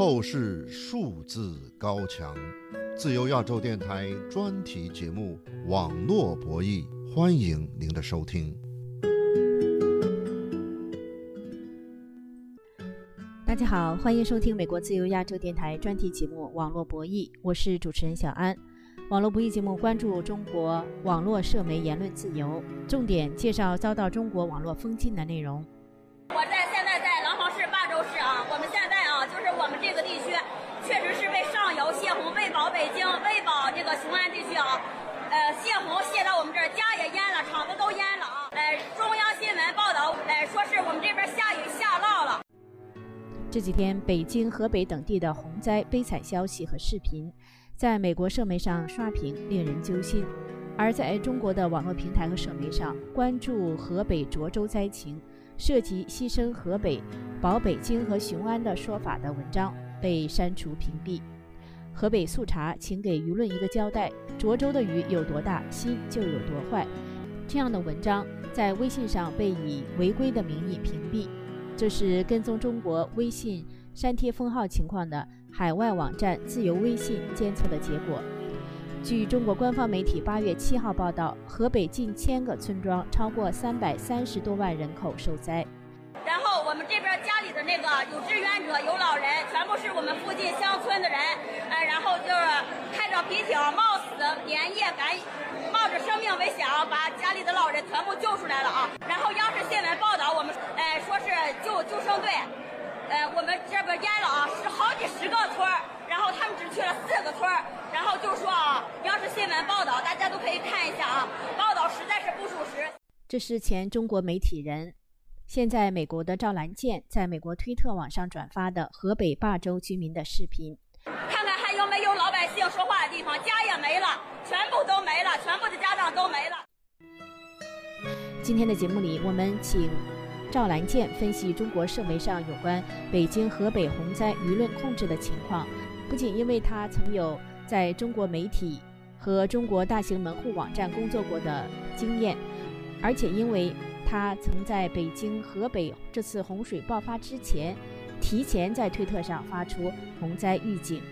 透视数字高墙，自由亚洲电台专题节目《网络博弈》，欢迎您的收听。大家好，欢迎收听美国自由亚洲电台专题节目《网络博弈》，我是主持人小安。网络博弈节目关注中国网络社媒言论自由，重点介绍遭到中国网络封禁的内容。我在现在在廊坊市霸州市啊，我们现在啊，就是我们这个地区，确实是被上游泄洪，喂饱北京，喂饱这个雄安地区啊，呃，泄洪泄到我们这儿，家也淹了，厂子都淹了啊。呃，中央新闻报道，呃，说是我们这边下雨下涝了。这几天，北京、河北等地的洪灾悲惨消息和视频，在美国社媒上刷屏，令人揪心；而在中国的网络平台和社媒上，关注河北涿州灾情。涉及牺牲河北、保北京和雄安的说法的文章被删除屏蔽。河北速查，请给舆论一个交代：涿州的雨有多大，心就有多坏。这样的文章在微信上被以违规的名义屏蔽，这是跟踪中国微信删帖封号情况的海外网站自由微信监测的结果。据中国官方媒体八月七号报道，河北近千个村庄，超过三百三十多万人口受灾。然后我们这边家里的那个有志愿者、有老人，全部是我们附近乡村的人，呃，然后就是开着皮艇，冒死连夜赶，着生命危险啊，把家里的老人全部救出来了啊。然后央视新闻报道我们，呃，说是救救生队，呃，我们这边淹了啊，是好几十个村儿。然后他们只去了四个村儿，然后就说啊，央视新闻报道，大家都可以看一下啊，报道实在是不属实。这是前中国媒体人，现在美国的赵兰健在美国推特网上转发的河北霸州居民的视频，看看还有没有老百姓说话的地方，家全部都没了，全部的家长都没了。今天的节目里，我们请赵兰健分析中国社媒上有关北京、河北洪灾舆论控制的情况。不仅因为他曾有在中国媒体和中国大型门户网站工作过的经验，而且因为他曾在北京、河北这次洪水爆发之前，提前在推特上发出洪灾预警。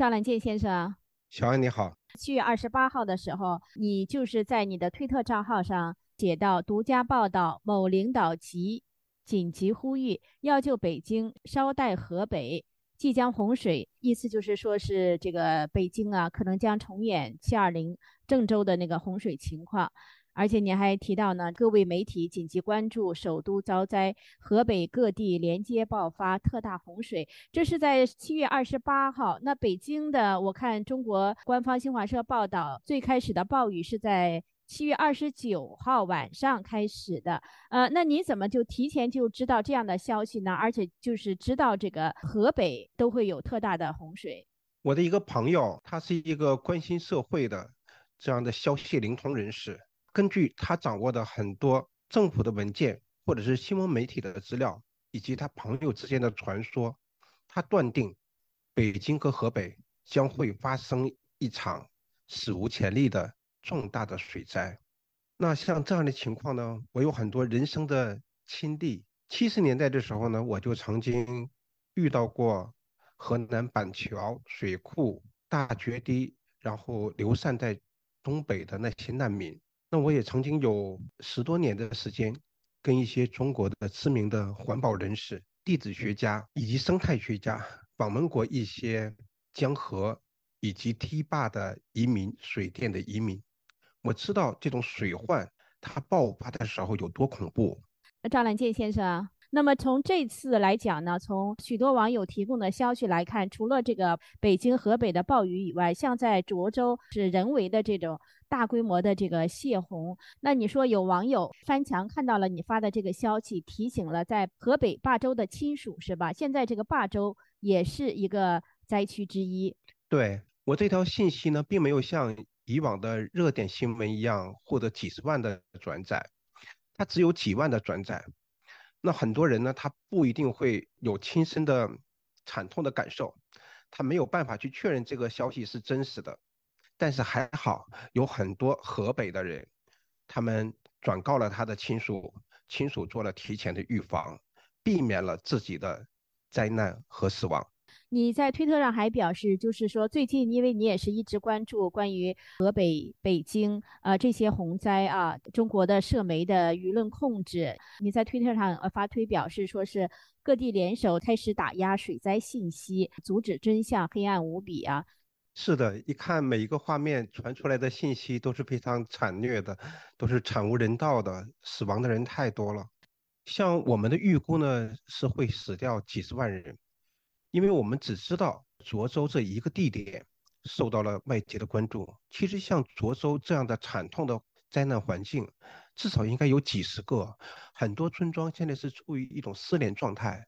赵兰健先生，小安你好。七月二十八号的时候，你就是在你的推特账号上写到：独家报道，某领导级。紧急呼吁要救北京，捎带河北即将洪水，意思就是说是这个北京啊，可能将重演七二零郑州的那个洪水情况。而且你还提到呢，各位媒体紧急关注首都遭灾，河北各地连接爆发特大洪水。这是在七月二十八号。那北京的，我看中国官方新华社报道，最开始的暴雨是在。七月二十九号晚上开始的，呃，那你怎么就提前就知道这样的消息呢？而且就是知道这个河北都会有特大的洪水。我的一个朋友，他是一个关心社会的这样的消息灵通人士，根据他掌握的很多政府的文件或者是新闻媒体的资料，以及他朋友之间的传说，他断定北京和河北将会发生一场史无前例的。重大的水灾，那像这样的情况呢？我有很多人生的亲历。七十年代的时候呢，我就曾经遇到过河南板桥水库大决堤，然后流散在东北的那些难民。那我也曾经有十多年的时间，跟一些中国的知名的环保人士、地质学家以及生态学家访问过一些江河以及堤坝的移民、水电的移民。我知道这种水患它爆发的时候有多恐怖。那赵兰健先生，那么从这次来讲呢，从许多网友提供的消息来看，除了这个北京、河北的暴雨以外，像在涿州是人为的这种大规模的这个泄洪。那你说有网友翻墙看到了你发的这个消息，提醒了在河北霸州的亲属是吧？现在这个霸州也是一个灾区之一。对我这条信息呢，并没有像。以往的热点新闻一样获得几十万的转载，它只有几万的转载。那很多人呢，他不一定会有亲身的惨痛的感受，他没有办法去确认这个消息是真实的。但是还好，有很多河北的人，他们转告了他的亲属，亲属做了提前的预防，避免了自己的灾难和死亡。你在推特上还表示，就是说最近，因为你也是一直关注关于河北、北京啊这些洪灾啊，中国的社媒的舆论控制，你在推特上呃发推表示，说是各地联手开始打压水灾信息，阻止真相黑暗无比啊。是的，一看每一个画面传出来的信息都是非常惨虐的，都是惨无人道的，死亡的人太多了。像我们的预估呢，是会死掉几十万人。因为我们只知道涿州这一个地点受到了外界的关注，其实像涿州这样的惨痛的灾难环境，至少应该有几十个，很多村庄现在是处于一种失联状态。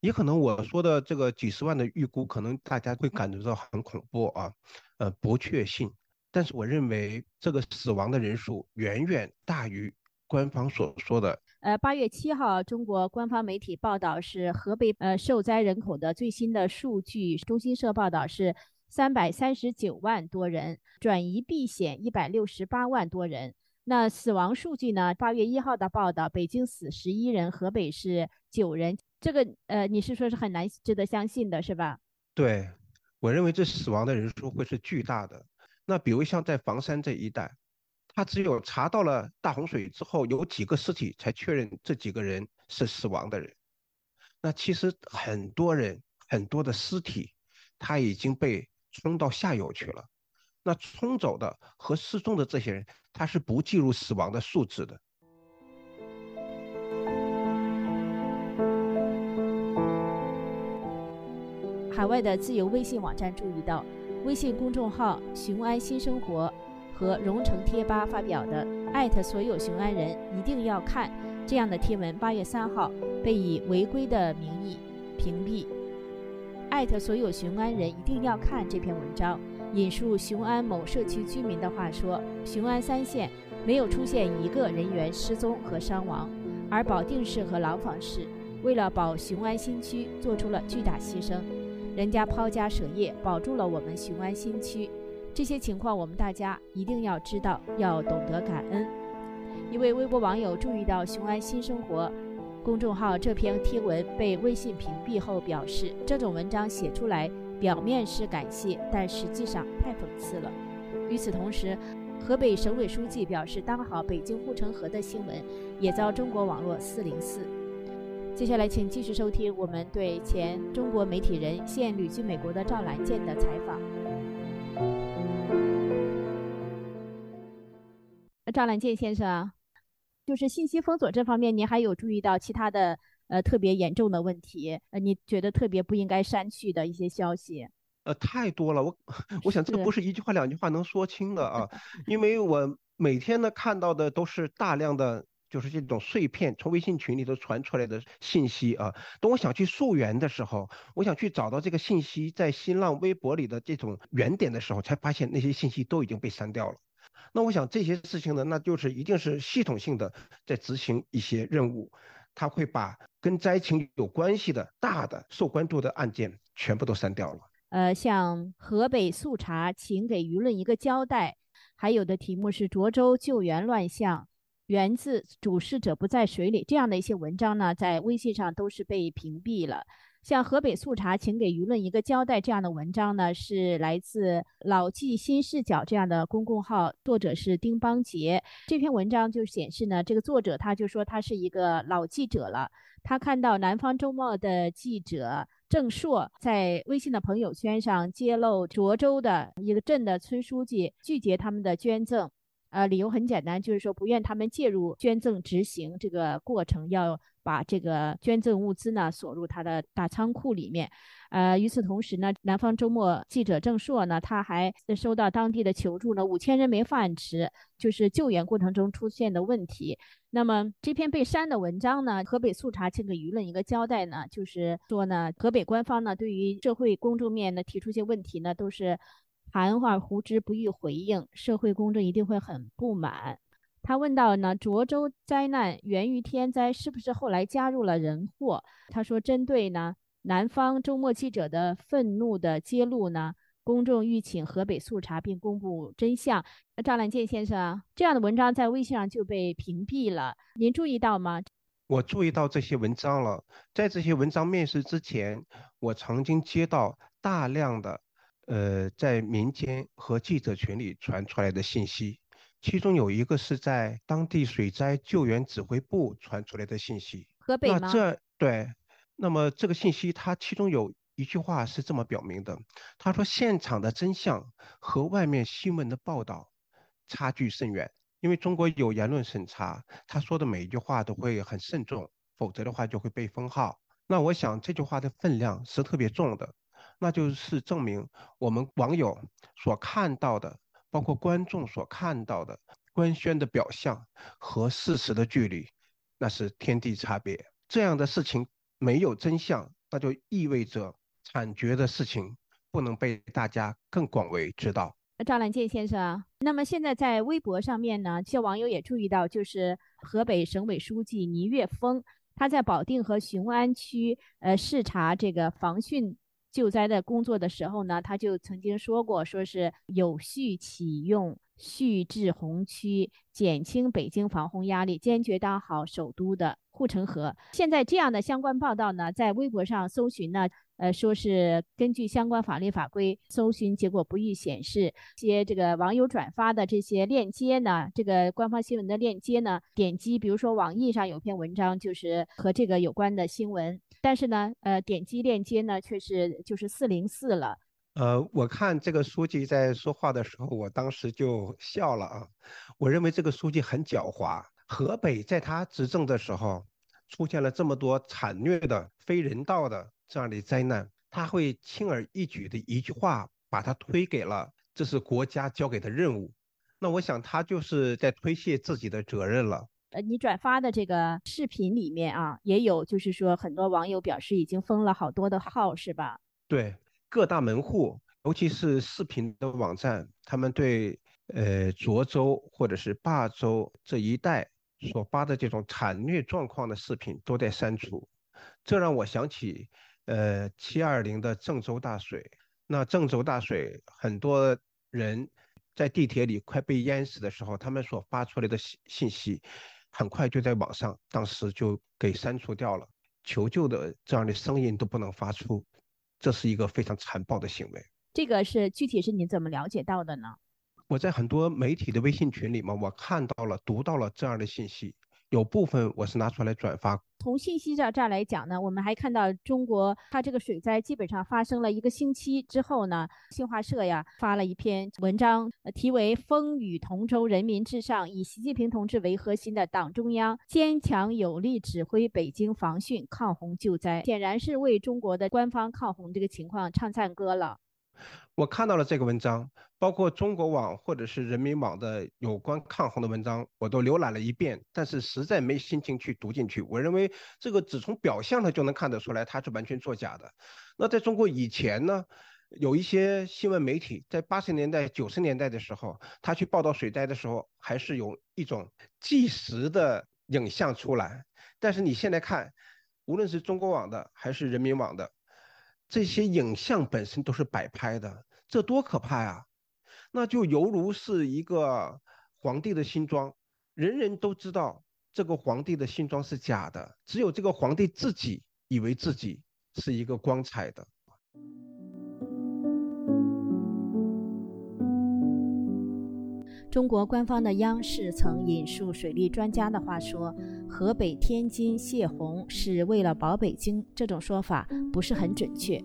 也可能我说的这个几十万的预估，可能大家会感觉到很恐怖啊，呃，不确信。但是我认为这个死亡的人数远远大于官方所说的。呃，八月七号，中国官方媒体报道是河北呃受灾人口的最新的数据。中新社报道是三百三十九万多人，转移避险一百六十八万多人。那死亡数据呢？八月一号的报道，北京死十一人，河北是九人。这个呃，你是说是很难值得相信的，是吧？对，我认为这死亡的人数会是巨大的。那比如像在房山这一带。他只有查到了大洪水之后，有几个尸体才确认这几个人是死亡的人。那其实很多人很多的尸体，他已经被冲到下游去了。那冲走的和失踪的这些人，他是不计入死亡的数字的。海外的自由微信网站注意到，微信公众号“雄安新生活”。和荣成贴吧发表的艾特所有雄安人一定要看这样的贴文，八月三号被以违规的名义屏蔽。艾特所有雄安人一定要看这篇文章，引述雄安某社区居民的话说：雄安三县没有出现一个人员失踪和伤亡，而保定市和廊坊市为了保雄安新区做出了巨大牺牲，人家抛家舍业保住了我们雄安新区。这些情况我们大家一定要知道，要懂得感恩。一位微博网友注意到“雄安新生活”公众号这篇贴文被微信屏蔽后，表示这种文章写出来表面是感谢，但实际上太讽刺了。与此同时，河北省委书记表示，当好北京护城河的新闻也遭中国网络四零四。接下来，请继续收听我们对前中国媒体人、现旅居美国的赵兰健的采访。赵兰健先生，就是信息封锁这方面，您还有注意到其他的呃特别严重的问题？呃，你觉得特别不应该删去的一些消息？呃，太多了，我 我想这不是一句话两句话能说清的啊，因为我每天呢看到的都是大量的就是这种碎片从微信群里头传出来的信息啊。等我想去溯源的时候，我想去找到这个信息在新浪微博里的这种原点的时候，才发现那些信息都已经被删掉了。那我想这些事情呢，那就是一定是系统性的在执行一些任务，他会把跟灾情有关系的大的受关注的案件全部都删掉了。呃，像河北速查，请给舆论一个交代。还有的题目是涿州救援乱象，源自主事者不在水里，这样的一些文章呢，在微信上都是被屏蔽了。像河北速查，请给舆论一个交代。这样的文章呢，是来自老纪新视角这样的公共号，作者是丁邦杰。这篇文章就显示呢，这个作者他就说他是一个老记者了。他看到南方周末的记者郑硕在微信的朋友圈上揭露涿州的一个镇的村书记拒绝他们的捐赠，呃，理由很简单，就是说不愿他们介入捐赠执行这个过程，要。把这个捐赠物资呢锁入他的大仓库里面，呃，与此同时呢，南方周末记者郑硕呢，他还收到当地的求助呢，五千人没饭吃，就是救援过程中出现的问题。那么这篇被删的文章呢，河北速查请给舆论一个交代呢，就是说呢，河北官方呢对于社会公众面呢提出一些问题呢，都是含糊胡之不予回应，社会公众一定会很不满。他问到呢，涿州灾难源于天灾，是不是后来加入了人祸？他说，针对呢南方周末记者的愤怒的揭露呢，公众欲请河北速查并公布真相。赵兰健先生，这样的文章在微信上就被屏蔽了，您注意到吗？我注意到这些文章了。在这些文章面世之前，我曾经接到大量的，呃，在民间和记者群里传出来的信息，其中有一个是在当地水灾救援指挥部传出来的信息。河北吗？那这对，那么这个信息它其中有一句话是这么表明的，他说现场的真相和外面新闻的报道差距甚远。因为中国有言论审查，他说的每一句话都会很慎重，否则的话就会被封号。那我想这句话的分量是特别重的，那就是证明我们网友所看到的，包括观众所看到的官宣的表象和事实的距离，那是天地差别。这样的事情没有真相，那就意味着惨绝的事情不能被大家更广为知道。赵兰健先生，那么现在在微博上面呢，一些网友也注意到，就是河北省委书记倪岳峰，他在保定和雄安区呃视察这个防汛救灾的工作的时候呢，他就曾经说过，说是有序启用蓄滞洪区，减轻北京防洪压力，坚决当好首都的护城河。现在这样的相关报道呢，在微博上搜寻呢。呃，说是根据相关法律法规，搜寻结果不予显示。些这个网友转发的这些链接呢，这个官方新闻的链接呢，点击，比如说网易上有篇文章，就是和这个有关的新闻，但是呢，呃，点击链接呢，却是就是四零四了。呃，我看这个书记在说话的时候，我当时就笑了啊。我认为这个书记很狡猾。河北在他执政的时候，出现了这么多惨虐的、非人道的。这样的灾难，他会轻而易举的一句话把它推给了，这是国家交给的任务。那我想他就是在推卸自己的责任了。呃，你转发的这个视频里面啊，也有就是说很多网友表示已经封了好多的号，是吧？对，各大门户，尤其是视频的网站，他们对呃涿州或者是霸州这一带所发的这种惨虐状况的视频都在删除，这让我想起。呃，七二零的郑州大水，那郑州大水，很多人在地铁里快被淹死的时候，他们所发出来的信信息，很快就在网上，当时就给删除掉了，求救的这样的声音都不能发出，这是一个非常残暴的行为。这个是具体是你怎么了解到的呢？我在很多媒体的微信群里嘛，我看到了、读到了这样的信息。有部分我是拿出来转发。从信息这这儿来讲呢，我们还看到中国它这个水灾基本上发生了一个星期之后呢，新华社呀发了一篇文章，题为《风雨同舟，人民至上》，以习近平同志为核心的党中央坚强有力指挥北京防汛抗洪救灾，显然是为中国的官方抗洪这个情况唱赞歌了。我看到了这个文章，包括中国网或者是人民网的有关抗洪的文章，我都浏览了一遍，但是实在没心情去读进去。我认为这个只从表象上就能看得出来，它是完全作假的。那在中国以前呢，有一些新闻媒体在八十年代、九十年代的时候，他去报道水灾的时候，还是有一种纪实的影像出来。但是你现在看，无论是中国网的还是人民网的。这些影像本身都是摆拍的，这多可怕呀！那就犹如是一个皇帝的新装，人人都知道这个皇帝的新装是假的，只有这个皇帝自己以为自己是一个光彩的。中国官方的央视曾引述水利专家的话说：“河北、天津泄洪是为了保北京。”这种说法不是很准确。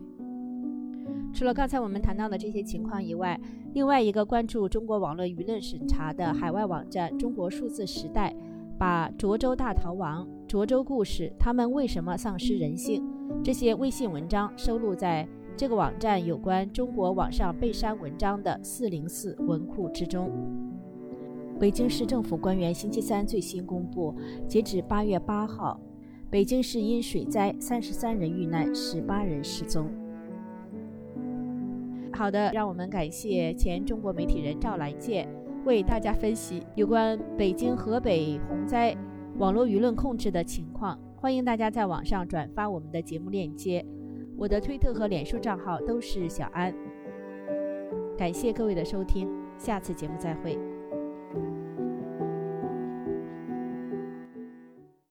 除了刚才我们谈到的这些情况以外，另外一个关注中国网络舆论审查的海外网站“中国数字时代”，把涿州大逃亡、涿州故事、他们为什么丧失人性这些微信文章收录在这个网站有关中国网上被删文章的404文库之中。北京市政府官员星期三最新公布，截止八月八号，北京市因水灾三十三人遇难，十八人失踪。好的，让我们感谢前中国媒体人赵来健为大家分析有关北京、河北洪灾网络舆论控制的情况。欢迎大家在网上转发我们的节目链接，我的推特和脸书账号都是小安。感谢各位的收听，下次节目再会。